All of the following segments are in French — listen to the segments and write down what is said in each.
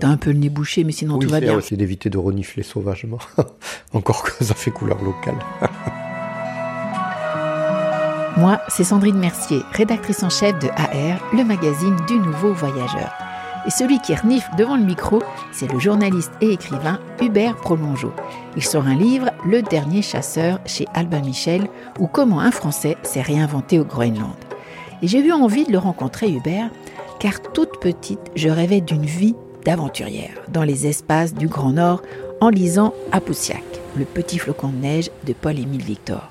T'as un peu le nez bouché, mais sinon oui, tout va bien. c'est d'éviter de renifler sauvagement. Encore que ça fait couleur locale. Moi, c'est Sandrine Mercier, rédactrice en chef de AR, le magazine du nouveau voyageur. Et celui qui renifle devant le micro, c'est le journaliste et écrivain Hubert Prolongeau. Il sort un livre, Le dernier chasseur, chez Albin Michel, ou Comment un Français s'est réinventé au Groenland. Et j'ai eu envie de le rencontrer, Hubert, car toute petite, je rêvais d'une vie d'aventurière dans les espaces du Grand Nord en lisant Apousiak, le petit flocon de neige de Paul-Émile Victor.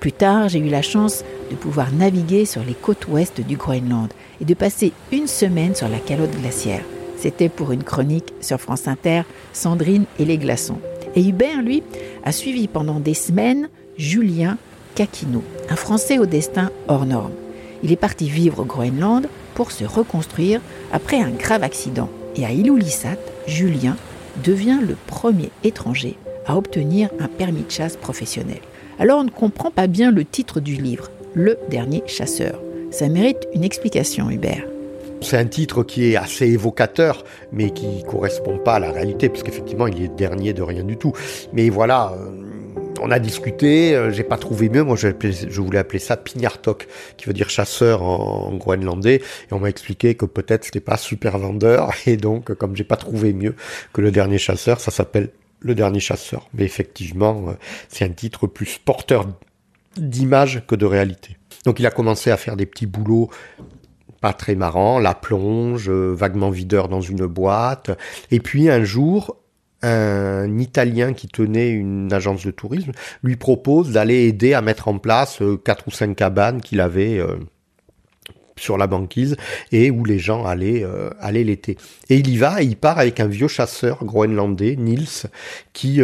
Plus tard, j'ai eu la chance de pouvoir naviguer sur les côtes ouest du Groenland et de passer une semaine sur la calotte glaciaire. C'était pour une chronique sur France Inter, Sandrine et les glaçons. Et Hubert, lui, a suivi pendant des semaines Julien Kakino, un Français au destin hors norme. Il est parti vivre au Groenland pour se reconstruire après un grave accident. Et à Ilulissat, Julien devient le premier étranger à obtenir un permis de chasse professionnel. Alors on ne comprend pas bien le titre du livre, Le dernier chasseur. Ça mérite une explication, Hubert. C'est un titre qui est assez évocateur, mais qui correspond pas à la réalité, parce qu'effectivement, il est dernier de rien du tout. Mais voilà, euh, on a discuté, euh, j'ai pas trouvé mieux. Moi, je, voulais appeler ça Pignartok, qui veut dire chasseur en, en groenlandais. Et on m'a expliqué que peut-être c'était pas super vendeur, et donc, comme j'ai pas trouvé mieux que le dernier chasseur, ça s'appelle le dernier chasseur. Mais effectivement, euh, c'est un titre plus porteur d'image que de réalité. Donc il a commencé à faire des petits boulots pas très marrants, la plonge, euh, vaguement videur dans une boîte. Et puis un jour, un Italien qui tenait une agence de tourisme lui propose d'aller aider à mettre en place euh, quatre ou cinq cabanes qu'il avait euh, sur la banquise et où les gens allaient euh, allaient l'été. Et il y va, et il part avec un vieux chasseur groenlandais, Nils, qui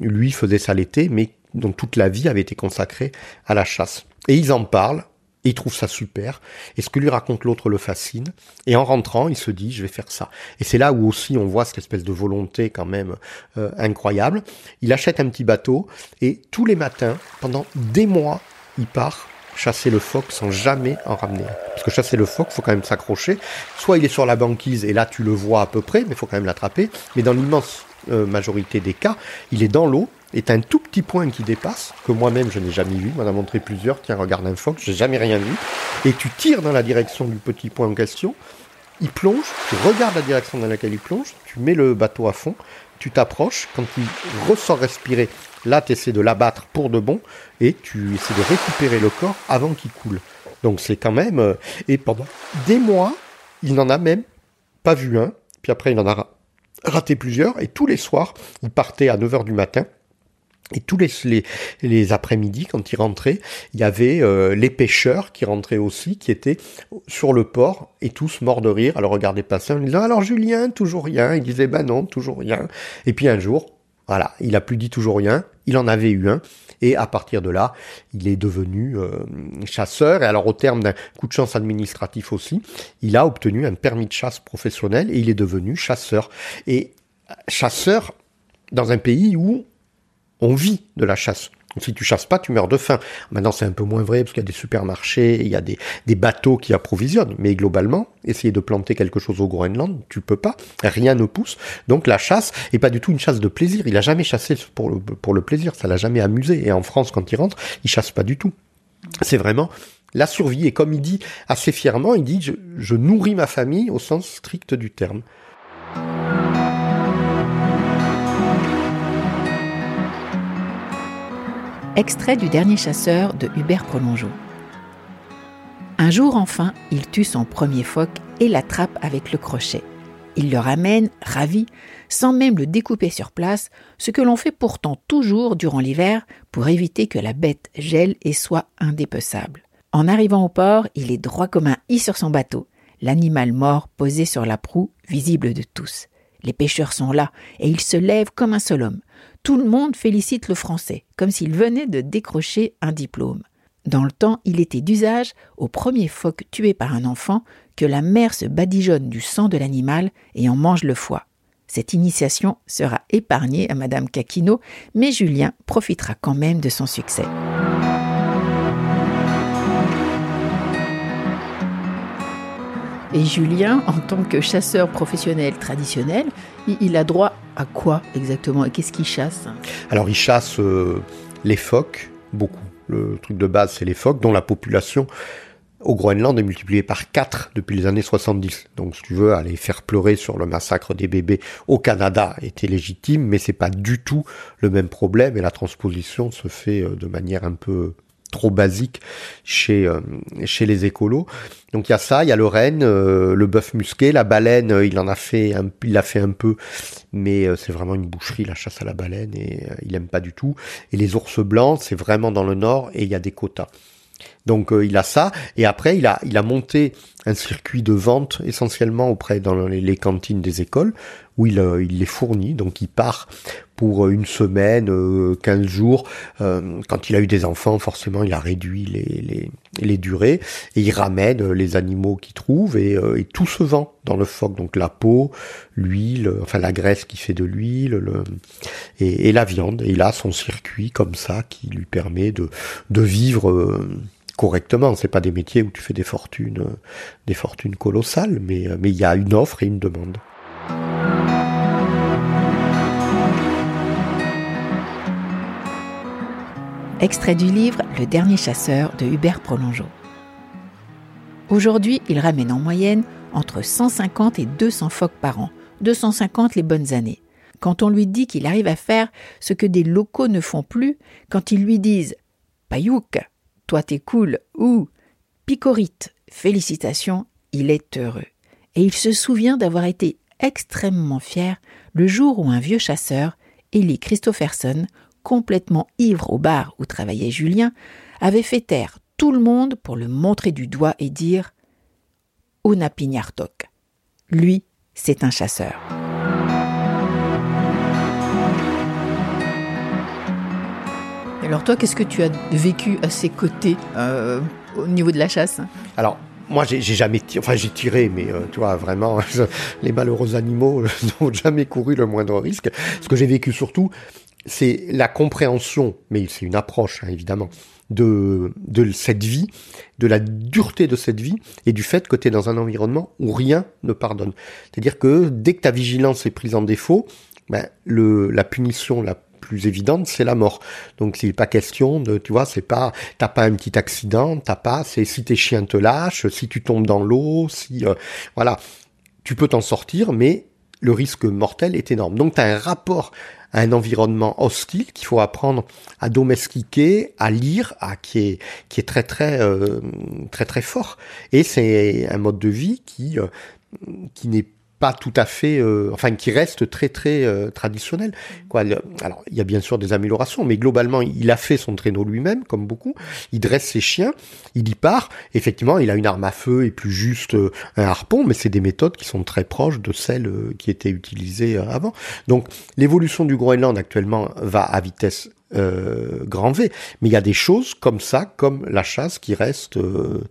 lui faisait ça l'été, mais dont toute la vie avait été consacrée à la chasse. Et ils en parlent, il trouve ça super, et ce que lui raconte l'autre le fascine, et en rentrant, il se dit, je vais faire ça. Et c'est là où aussi on voit cette espèce de volonté quand même euh, incroyable. Il achète un petit bateau, et tous les matins, pendant des mois, il part chasser le phoque sans jamais en ramener. Parce que chasser le phoque, faut quand même s'accrocher. Soit il est sur la banquise, et là tu le vois à peu près, mais faut quand même l'attraper. Mais dans l'immense euh, majorité des cas, il est dans l'eau, est un tout petit point qui dépasse, que moi-même je n'ai jamais vu, m'en a montré plusieurs, tiens regarde un phoque, j'ai jamais rien vu, et tu tires dans la direction du petit point en question, il plonge, tu regardes la direction dans laquelle il plonge, tu mets le bateau à fond, tu t'approches, quand il ressort respirer, là tu essaies de l'abattre pour de bon, et tu essaies de récupérer le corps avant qu'il coule. Donc c'est quand même... euh, et pendant des mois, il n'en a même pas vu un, puis après il en a ra- raté plusieurs, et tous les soirs, il partait à 9h du matin, et tous les, les, après-midi, quand il rentrait, il y avait euh, les pêcheurs qui rentraient aussi, qui étaient sur le port, et tous morts de rire à le regarder passer en disant Alors Julien, toujours rien? Il disait Ben non, toujours rien. Et puis un jour, voilà, il a plus dit toujours rien, il en avait eu un. Et à partir de là, il est devenu euh, chasseur. Et alors, au terme d'un coup de chance administratif aussi, il a obtenu un permis de chasse professionnel et il est devenu chasseur. Et chasseur dans un pays où on vit de la chasse. Si tu chasses pas, tu meurs de faim. Maintenant, c'est un peu moins vrai parce qu'il y a des supermarchés, il y a des, des bateaux qui approvisionnent. Mais globalement, essayer de planter quelque chose au Groenland, tu peux pas. Rien ne pousse. Donc la chasse est pas du tout une chasse de plaisir. Il a jamais chassé pour le, pour le plaisir. Ça l'a jamais amusé. Et en France, quand il rentre, il chasse pas du tout. C'est vraiment la survie. Et comme il dit assez fièrement, il dit je, je nourris ma famille au sens strict du terme. Extrait du dernier chasseur de Hubert Prolongeau. Un jour enfin, il tue son premier phoque et l'attrape avec le crochet. Il le ramène, ravi, sans même le découper sur place, ce que l'on fait pourtant toujours durant l'hiver pour éviter que la bête gèle et soit indépeçable. En arrivant au port, il est droit comme un i sur son bateau. l'animal mort posé sur la proue, visible de tous. Les pêcheurs sont là, et ils se lèvent comme un seul homme. Tout le monde félicite le Français, comme s'il venait de décrocher un diplôme. Dans le temps, il était d'usage, au premier phoque tué par un enfant, que la mère se badigeonne du sang de l'animal et en mange le foie. Cette initiation sera épargnée à Madame Caquino, mais Julien profitera quand même de son succès. Et Julien, en tant que chasseur professionnel traditionnel, il a droit à quoi exactement Et qu'est-ce qu'il chasse? Alors il chasse euh, les phoques, beaucoup. Le truc de base, c'est les phoques, dont la population au Groenland est multipliée par 4 depuis les années 70. Donc, si tu veux, aller faire pleurer sur le massacre des bébés au Canada était légitime, mais c'est pas du tout le même problème et la transposition se fait euh, de manière un peu trop basique chez euh, chez les écolos. Donc il y a ça, il y a le renne, euh, le bœuf musqué, la baleine, euh, il en a fait un, il fait un peu, mais c'est vraiment une boucherie la chasse à la baleine et il aime pas du tout. Et les ours blancs, c'est vraiment dans le nord et il y a des quotas. Donc il a ça et après il a il a monté un circuit de vente essentiellement auprès dans les, cantines des écoles où il, il les fournit. Donc il part pour une semaine, 15 euh, jours. Euh, quand il a eu des enfants, forcément, il a réduit les, les, les durées et il ramène les animaux qu'il trouve et, euh, et, tout se vend dans le phoque. Donc la peau, l'huile, enfin la graisse qui fait de l'huile le, et, et, la viande. Et il a son circuit comme ça qui lui permet de, de vivre correctement. C'est pas des métiers où tu fais des fortunes, des fortunes colossales, mais mais il y a une offre et une demande. Extrait du livre Le dernier chasseur de Hubert Prolongeau. Aujourd'hui, il ramène en moyenne entre 150 et 200 phoques par an, 250 les bonnes années. Quand on lui dit qu'il arrive à faire ce que des locaux ne font plus, quand ils lui disent Payouk, toi t'es cool, ou Picorite, félicitations, il est heureux. Et il se souvient d'avoir été extrêmement fier le jour où un vieux chasseur, Eli Christopherson, complètement ivre au bar où travaillait Julien, avait fait taire tout le monde pour le montrer du doigt et dire Una. Lui, c'est un chasseur. Alors toi, qu'est-ce que tu as vécu à ses côtés euh, au niveau de la chasse? Alors, moi, j'ai jamais tiré, enfin j'ai tiré, mais euh, tu vois, vraiment, les malheureux animaux n'ont jamais couru le moindre risque. Ce que j'ai vécu surtout, c'est la compréhension, mais c'est une approche hein, évidemment, de, cette vie, de la dureté de cette vie et du fait que tu es dans un environnement où rien ne pardonne. C'est-à-dire que dès que ta vigilance est prise en défaut, ben, la punition la plus évidente, c'est la mort. Donc c'est pas question de, tu vois, c'est pas, t'as pas un petit accident, t'as pas, c'est si tes chiens te lâchent, si tu tombes dans l'eau, si, euh, voilà, tu peux t'en sortir, mais le risque mortel est énorme. Donc tu as un rapport à un environnement hostile qu'il faut apprendre à domestiquer, à lire, à qui est qui est très très euh, très très fort. Et c'est un mode de vie qui euh, qui n'est pas tout à fait, euh, enfin qui reste très très euh, traditionnel. Quoi. alors il y a bien sûr des améliorations, mais globalement il a fait son traîneau lui-même, comme beaucoup. Il dresse ses chiens, il y part. Effectivement, il a une arme à feu et plus juste euh, un harpon, mais c'est des méthodes qui sont très proches de celles qui étaient utilisées avant. Donc l'évolution du Groenland actuellement va à vitesse grand V. Mais il y a des choses comme ça, comme la chasse, qui restent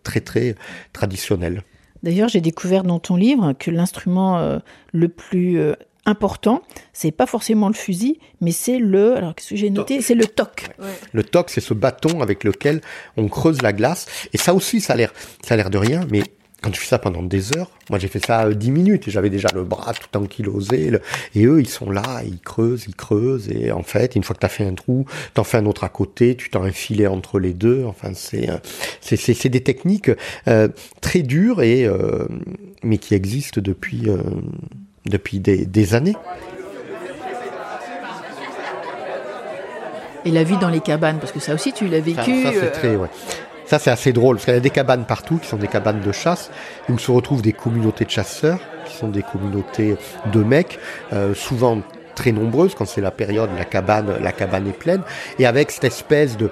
très très traditionnelles. D'ailleurs, j'ai découvert dans ton livre que l'instrument euh, le plus euh, important, c'est pas forcément le fusil, mais c'est le. Alors, qu'est-ce que j'ai noté? C'est le toc. Le toc, c'est ce bâton avec lequel on creuse la glace. Et ça aussi, ça a l'air, ça a l'air de rien, mais quand tu fais ça pendant des heures, moi j'ai fait ça 10 euh, minutes et j'avais déjà le bras tout ankylosé. Et eux, ils sont là, ils creusent, ils creusent. Et en fait, une fois que tu as fait un trou, t'en fais un autre à côté, tu t'en filet entre les deux. Enfin, c'est euh, c'est des techniques euh, très dures et mais qui existent depuis depuis des, des années. Et la vie dans les cabanes, parce que ça aussi tu l'as vécu. Ça, ça c'est très, ouais. Ça, c'est assez drôle, parce qu'il y a des cabanes partout qui sont des cabanes de chasse, où se retrouvent des communautés de chasseurs, qui sont des communautés de mecs, euh, souvent très nombreuses quand c'est la période, la cabane, la cabane est pleine, et avec cette espèce de,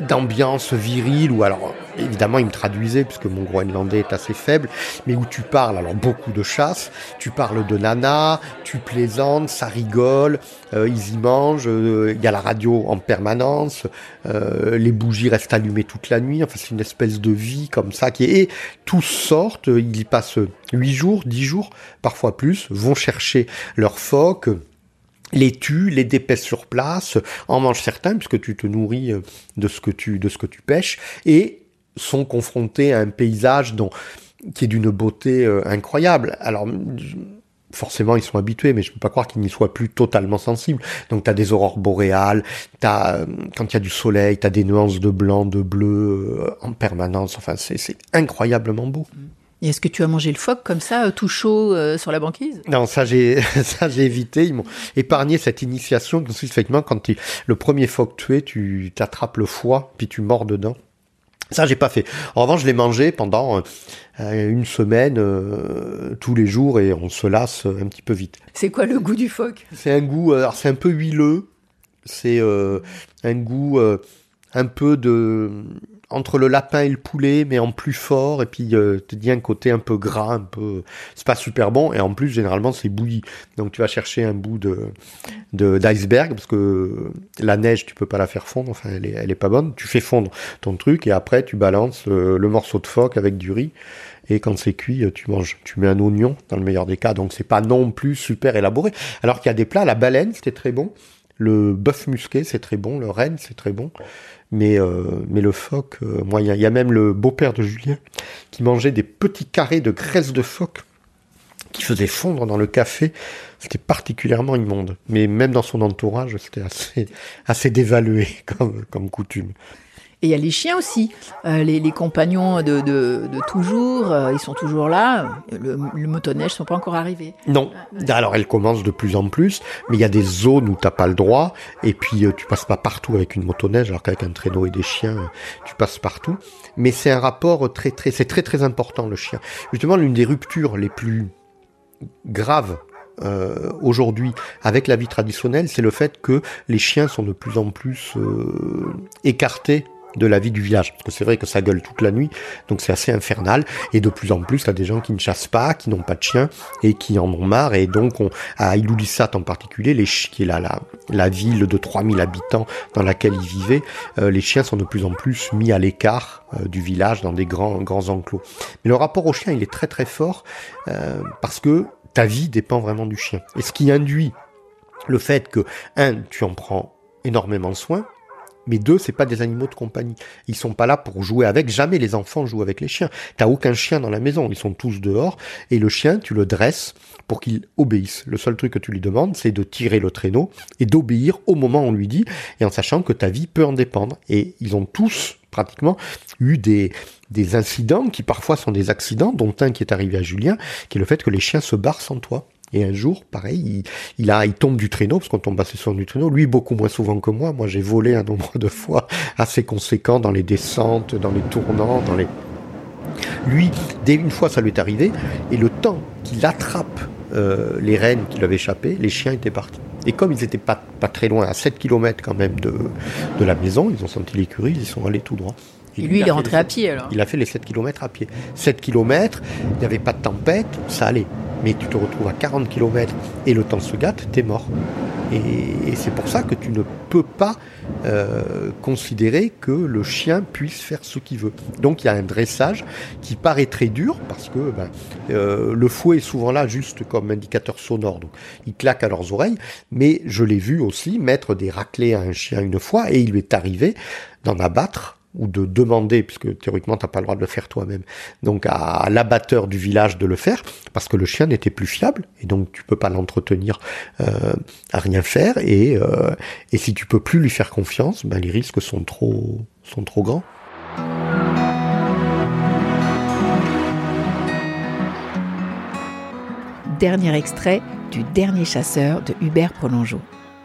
d'ambiance virile ou alors évidemment il me traduisait puisque mon groenlandais est assez faible mais où tu parles alors beaucoup de chasse tu parles de nana tu plaisantes ça rigole euh, ils y mangent euh, il y a la radio en permanence euh, les bougies restent allumées toute la nuit enfin c'est une espèce de vie comme ça qui est et tous sortent ils y passent huit jours dix jours parfois plus vont chercher leurs phoques les tue, les dépêche sur place, en mange certains puisque tu te nourris euh, de ce que tu de ce que tu pêches et sont confrontés à un paysage dont qui est d'une beauté euh, incroyable. Alors forcément ils sont habitués, mais je ne peux pas croire qu'ils n'y soient plus totalement sensibles. Donc tu as des aurores boréales, t'as euh, quand il y a du soleil, tu as des nuances de blanc, de bleu en permanence. Enfin c'est incroyablement beau. Mm. Et est-ce que tu as mangé le phoque comme ça, tout chaud euh, sur la banquise? Non, ça j'ai ça j'ai évité. Ils m'ont épargné cette initiation. Effectivement, quand tu, le premier phoque tué, tu t'attrapes le foie puis tu mords dedans. Ça j'ai pas fait. En revanche, je l'ai mangé pendant euh, une semaine euh, tous les jours et on se lasse un petit peu vite. C'est quoi le goût du phoque? C'est un goût. Alors c'est un peu huileux. C'est un goût un peu de entre le lapin et le poulet, mais en plus fort, et puis euh, te dis un côté un peu gras, un peu, c'est pas super bon, et en plus généralement c'est bouilli. Donc tu vas chercher un bout de d'iceberg parce que la neige tu peux pas la faire fondre, enfin elle est, elle est pas bonne. Tu fais fondre ton truc et après tu balances euh, le morceau de phoque avec du riz. Et quand c'est cuit, tu manges. Tu mets un oignon dans le meilleur des cas, donc c'est pas non plus super élaboré. Alors qu'il y a des plats, la baleine c'était très bon, le bœuf musqué c'est très bon, le renne c'est très bon. Mais, euh, mais le phoque, euh, moi, il y, a même le beau-père de Julien qui mangeait des petits carrés de graisse de phoque qui faisait fondre dans le café. C'était particulièrement immonde. Mais même dans son entourage, c'était assez, dévalué comme coutume. Et il y a les chiens aussi, euh, les, compagnons de, de, toujours, euh, ils sont toujours là. Le, le motoneige ne sont pas encore arrivés. Non. Alors elles commencent de plus en plus, mais il y a des zones où tu t'as pas le droit, et puis euh, tu passes pas partout avec une motoneige, alors qu'avec un traîneau et des chiens, tu passes partout. Mais c'est un rapport très très, c'est très très important le chien. Justement, l'une des ruptures les plus graves euh, aujourd'hui avec la vie traditionnelle, c'est le fait que les chiens sont de plus en plus euh, écartés de la vie du village. Parce que c'est vrai que ça gueule toute la nuit, donc c'est assez infernal. Et de plus en plus, il y a des gens qui ne chassent pas, qui n'ont pas de chiens et qui en ont marre. Et donc, on, à Ilulissat en particulier, les, qui est la, la, la ville de 3000 habitants dans laquelle ils vivaient, euh, les chiens sont de plus en plus mis à l'écart euh, du village dans des grands, grands enclos. Mais le rapport au chien, il est très très fort euh, parce que ta vie dépend vraiment du chien. Et ce qui induit le fait que, un, tu en prends énormément soin, mais deux, c'est pas des animaux de compagnie. Ils sont pas là pour jouer avec. Jamais les enfants jouent avec les chiens. T'as aucun chien dans la maison. Ils sont tous dehors. Et le chien, tu le dresses pour qu'il obéisse. Le seul truc que tu lui demandes, c'est de tirer le traîneau et d'obéir au moment où on lui dit, et en sachant que ta vie peut en dépendre. Et ils ont tous pratiquement eu des, des incidents qui parfois sont des accidents, dont un qui est arrivé à Julien, qui est le fait que les chiens se barrent sans toi. Et un jour, pareil, il, tombe du traîneau, parce qu'on tombe assez souvent du traîneau. Lui, beaucoup moins souvent que moi. Moi, j'ai volé un nombre de fois assez conséquent dans les descentes, dans les tournants, dans les... Lui, dès une fois, ça lui est arrivé, et le temps qu'il attrape euh, les rennes qui lui avaient échappé, les chiens étaient partis. Et comme ils n'étaient pas, très loin, à 7 km quand même de la maison, ils ont senti l'écurie, ils sont allés tout droit. Et lui, il, est rentré à pied alors Il a fait les 7 km à pied. 7 km, il n'y avait pas de tempête, ça allait mais tu te retrouves à 40 km et le temps se gâte, t'es mort. Et, c'est pour ça que tu ne peux pas euh, considérer que le chien puisse faire ce qu'il veut. Donc il y a un dressage qui paraît très dur parce que ben, euh, le fouet est souvent là juste comme indicateur sonore. Donc il claque à leurs oreilles. Mais je l'ai vu aussi mettre des raclés à un chien une fois et il lui est arrivé d'en abattre ou de demander, puisque théoriquement tu n'as pas le droit de le faire toi-même, donc à, l'abatteur du village de le faire, parce que le chien n'était plus fiable, et donc tu peux pas l'entretenir euh, à rien faire, et, euh, et si tu peux plus lui faire confiance, ben les risques sont trop, sont trop grands. Dernier extrait du Dernier chasseur de Hubert Prolongeau.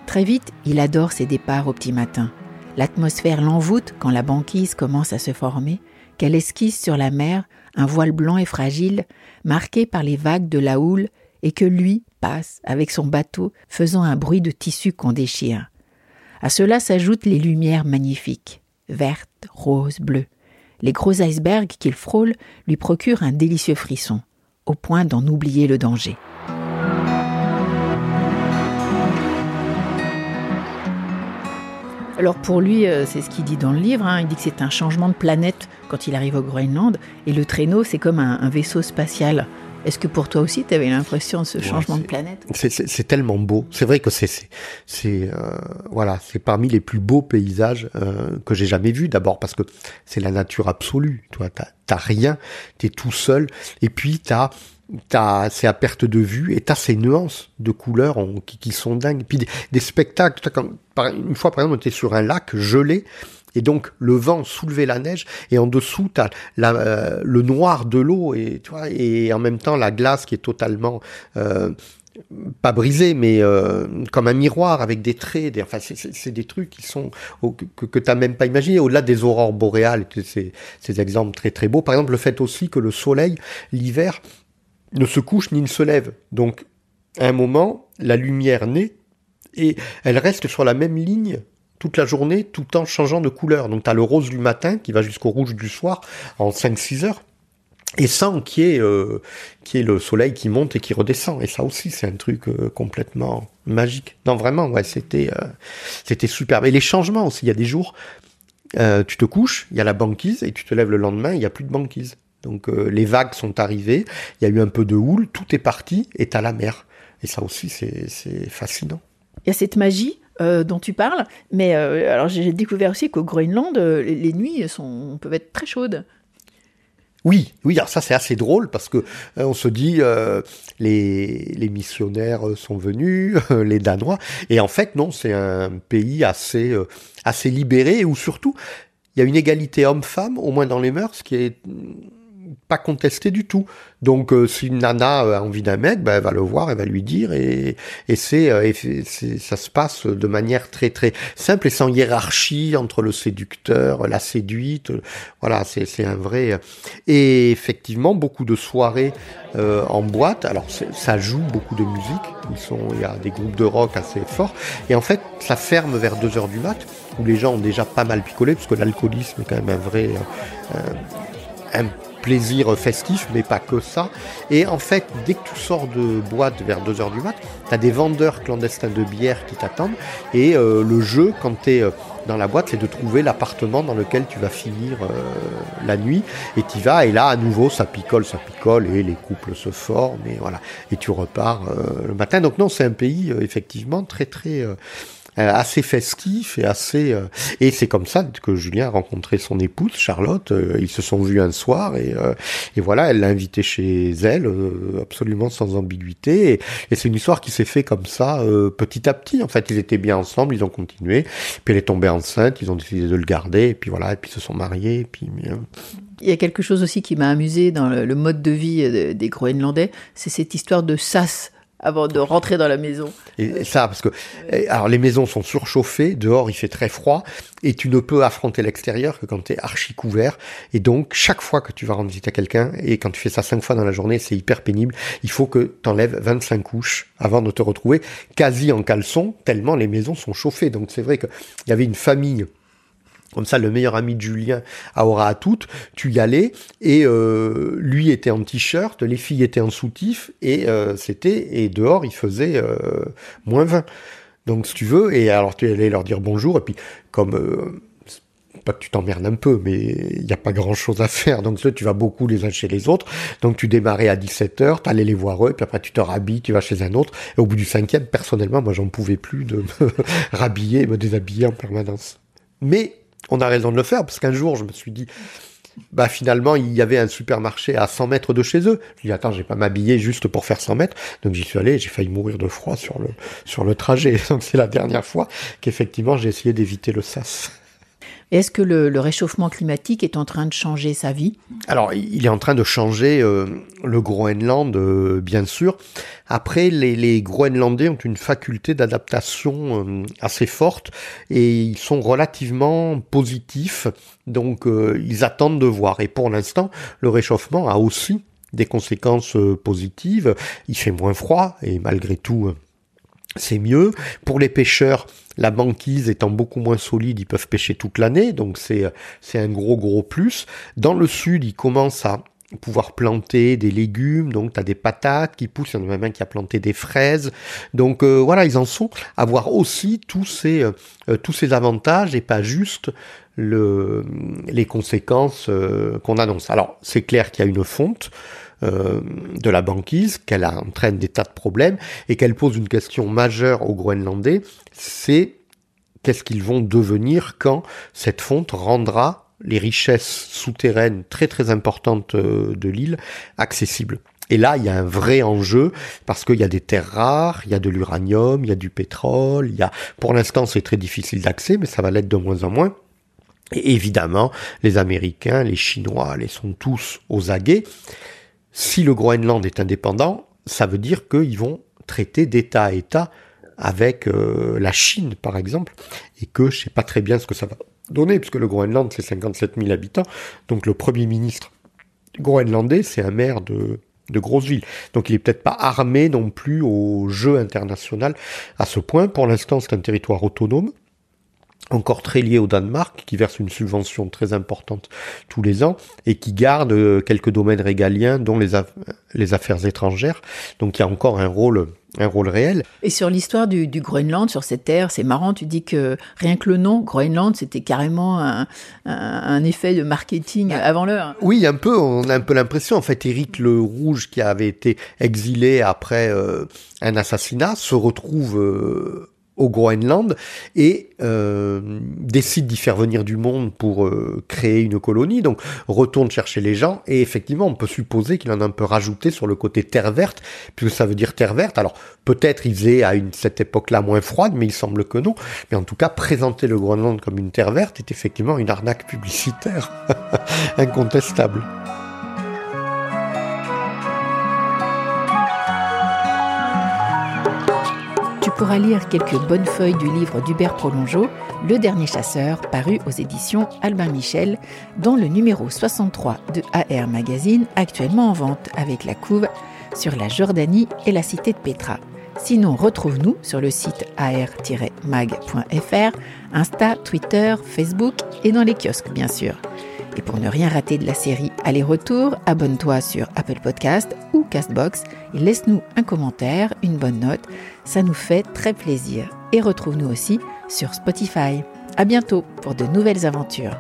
Très vite, il adore ses départs au petit matin L'atmosphère l'envoûte quand la banquise commence à se former, qu'elle esquisse sur la mer un voile blanc et fragile, marqué par les vagues de la houle, et que lui passe avec son bateau faisant un bruit de tissu qu'on déchire. À cela s'ajoutent les lumières magnifiques. vertes, roses, bleues. Les gros icebergs qu'il frôle lui procurent un délicieux frisson, au point d'en oublier le danger. Alors pour lui, euh, c'est ce qu'il dit dans le livre, hein. il dit que c'est un changement de planète quand il arrive au Groenland, et le traîneau, c'est comme un, vaisseau spatial. Est-ce que pour toi aussi, tu avais l'impression de ce changement de planète? C'est tellement beau. C'est vrai que c'est c'est euh, voilà, c'est parmi les plus beaux paysages euh, que j'ai jamais vus. D'abord parce que c'est la nature absolue. Toi, t'as rien, t'es tout seul, et puis t'as c'est à perte de vue et t'as ces nuances de couleurs qui, sont dingues. Puis des, spectacles, une fois par exemple on était sur un lac gelé et donc le vent soulevait la neige et en dessous t'as la, euh, le noir de l'eau et tu vois et en même temps la glace qui est totalement euh, pas brisée, mais euh, comme un miroir avec des traits. Des, enfin, c'est des trucs qui sont que, que t'as même pas imaginé. Au-delà des aurores boréales, ces, ces exemples très très beaux. Par exemple, le fait aussi que le soleil l'hiver ne se couche ni ne se lève. Donc, à un moment, la lumière naît et elle reste sur la même ligne toute la journée tout en changeant de couleur. Donc, tu as le rose du matin qui va jusqu'au rouge du soir en 5-6 heures. Et sans qu'il y, ait, euh, le soleil qui monte et qui redescend. Et ça aussi, c'est un truc euh, complètement magique. Non, vraiment, ouais, c'était euh, c'était superbe. Et les changements aussi, il y a des jours, tu te couches, il y a la banquise, et tu te lèves le lendemain, il n'y a plus de banquise. Donc euh, les vagues sont arrivées, il y a eu un peu de houle, tout est parti et à la mer. Et ça aussi, c'est fascinant. Il y a cette magie euh, dont tu parles, mais euh, alors j'ai découvert aussi qu'au Groenland, les, nuits sont, peuvent être très chaudes. Oui, oui, alors ça c'est assez drôle parce que on se dit les, les missionnaires sont venus, les Danois, et en fait non, c'est un pays assez assez libéré où surtout il y a une égalité homme-femme, au moins dans les mœurs, qui est pas contesté du tout. Donc euh, si une nana a envie d'un mec, ben, elle va le voir, elle va lui dire et, et c'est euh, ça se passe de manière très très simple et sans hiérarchie entre le séducteur, la séduite. Voilà, c'est un vrai et effectivement beaucoup de soirées euh, en boîte. Alors ça joue beaucoup de musique. Il y a des groupes de rock assez forts et en fait ça ferme vers 2 heures du mat où les gens ont déjà pas mal picolé parce que l'alcoolisme est quand même un vrai plaisir festif, mais pas que ça. Et en fait, dès que tu sors de boîte vers 2h du mat, tu as des vendeurs clandestins de bière qui t'attendent. Et euh, le jeu, quand tu es euh, dans la boîte, c'est de trouver l'appartement dans lequel tu vas finir euh, la nuit. Et tu vas, et là, à nouveau, ça picole, ça picole, et les couples se forment, et voilà. Et tu repars le matin. Donc non, c'est un pays, effectivement, très, très assez festif et assez euh, et c'est comme ça que Julien a rencontré son épouse Charlotte. Euh, ils se sont vus un soir et, et voilà elle l'a invité chez elle absolument sans ambiguïté. Et, c'est une histoire qui s'est fait comme ça petit à petit. En fait ils étaient bien ensemble ils ont continué. Puis elle est tombée enceinte ils ont décidé de le garder. Et puis voilà et puis ils se sont mariés puis il y a quelque chose aussi qui m'a amusé dans le, mode de vie des Groenlandais, c'est cette histoire de sas avant de rentrer dans la maison. Et ça, parce que alors les maisons sont surchauffées, dehors il fait très froid, et tu ne peux affronter l'extérieur que quand tu es archi couvert. Et donc chaque fois que tu vas rendre visite à quelqu'un, et quand tu fais ça cinq fois dans la journée, c'est hyper pénible. Il faut que tu enlèves 25 couches avant de te retrouver quasi en caleçon, tellement les maisons sont chauffées. Donc c'est vrai qu'il y avait une famille comme ça, le meilleur ami de Julien aura à toutes, tu y allais, et euh, lui était en t-shirt, les filles étaient en soutif, et euh, c'était, et dehors, il faisait euh, moins 20. Donc, si tu veux, et alors tu allais leur dire bonjour, et puis, comme, pas que tu t'emmerdes un peu, mais il n'y a pas grand chose à faire, donc tu vas beaucoup les uns chez les autres, donc tu démarrais à 17h, tu allais les voir eux, puis après tu te rhabilles, tu vas chez un autre, et au bout du cinquième, personnellement, moi j'en pouvais plus de me rhabiller, me déshabiller en permanence. Mais on a raison de le faire, parce qu'un jour, je me suis dit, bah finalement, il y avait un supermarché à 100 mètres de chez eux. Je dis, attends, je vais pas m'habiller juste pour faire 100 mètres. Donc j'y suis allé, j'ai failli mourir de froid sur le, sur le trajet. Donc c'est la dernière fois qu'effectivement, j'ai essayé d'éviter le sas. Est-ce que le, réchauffement climatique est en train de changer sa vie? Alors, il est en train de changer euh, le Groenland, euh, bien sûr. Après, les, Groenlandais ont une faculté d'adaptation euh, assez forte et ils sont relativement positifs. Donc, ils attendent de voir. Et pour l'instant, le réchauffement a aussi des conséquences positives. Il fait moins froid et malgré tout c'est mieux. Pour les pêcheurs, La banquise étant beaucoup moins solide, ils peuvent pêcher toute l'année, donc c'est un gros gros plus. Dans le sud, ils commencent à pouvoir planter des légumes, donc tu as des patates qui poussent, il y en a même un qui a planté des fraises. Donc euh, voilà, ils en sont à voir aussi tous ces, euh, tous ces avantages et pas juste le, les conséquences euh, qu'on annonce. Alors c'est clair qu'il y a une fonte de la banquise, qu'elle entraîne des tas de problèmes et qu'elle pose une question majeure aux Groenlandais, c'est qu'est-ce qu'ils vont devenir quand cette fonte rendra les richesses souterraines très très importantes euh, de l'île accessibles. Et là, il y a un vrai enjeu parce qu'il y a des terres rares, il y a de l'uranium, il y a du pétrole, il y a, pour l'instant, c'est très difficile d'accès, mais ça va l'être de moins en moins. Et évidemment, les Américains, les Chinois, les sont tous aux aguets. Si le Groenland est indépendant, ça veut dire qu'ils vont traiter d'État à État avec euh, la Chine, par exemple, et que je sais pas très bien ce que ça va donné, puisque le Groenland, c'est 57 000 habitants. Donc le Premier ministre groenlandais, c'est un maire de, de grosse ville. Donc il est peut-être pas armé non plus au jeu international à ce point. Pour l'instant, c'est un territoire autonome encore très lié au Danemark, qui verse une subvention très importante tous les ans et qui garde euh, quelques domaines régaliens, dont les, les affaires étrangères. Donc il y a encore un rôle un rôle réel. Et sur l'histoire du, Groenland, sur cette terre, c'est marrant, tu dis que rien que le nom, Groenland, c'était carrément un, effet de marketing bah, avant l'heure. Oui, un peu, on a un peu l'impression, en fait, Éric le Rouge, qui avait été exilé après euh, un assassinat, se retrouve... Euh, au Groenland et euh, décide d'y faire venir du monde pour euh, créer une colonie. Donc retourne chercher les gens et effectivement on peut supposer qu'il en a un peu rajouté sur le côté terre verte puisque ça veut dire terre verte. Alors peut-être il faisait à cette époque-là moins froide, mais il semble que non. Mais en tout cas présenter le Groenland comme une terre verte est effectivement une arnaque publicitaire incontestable. Pourra lire quelques bonnes feuilles du livre d'Hubert Prolongeau, Le Dernier Chasseur, paru aux éditions Albin Michel, dans le numéro 63 de AR Magazine, actuellement en vente avec la couve sur la Jordanie et la cité de Petra. Sinon, retrouve-nous sur le site ar-mag.fr, Insta, Twitter, Facebook et dans les kiosques, bien sûr. Et pour ne rien rater de la série Aller-retour, abonne-toi sur Apple Podcast ou Castbox et laisse-nous un commentaire, une bonne note. Ça nous fait très plaisir. Et retrouve-nous aussi sur Spotify. À bientôt pour de nouvelles aventures.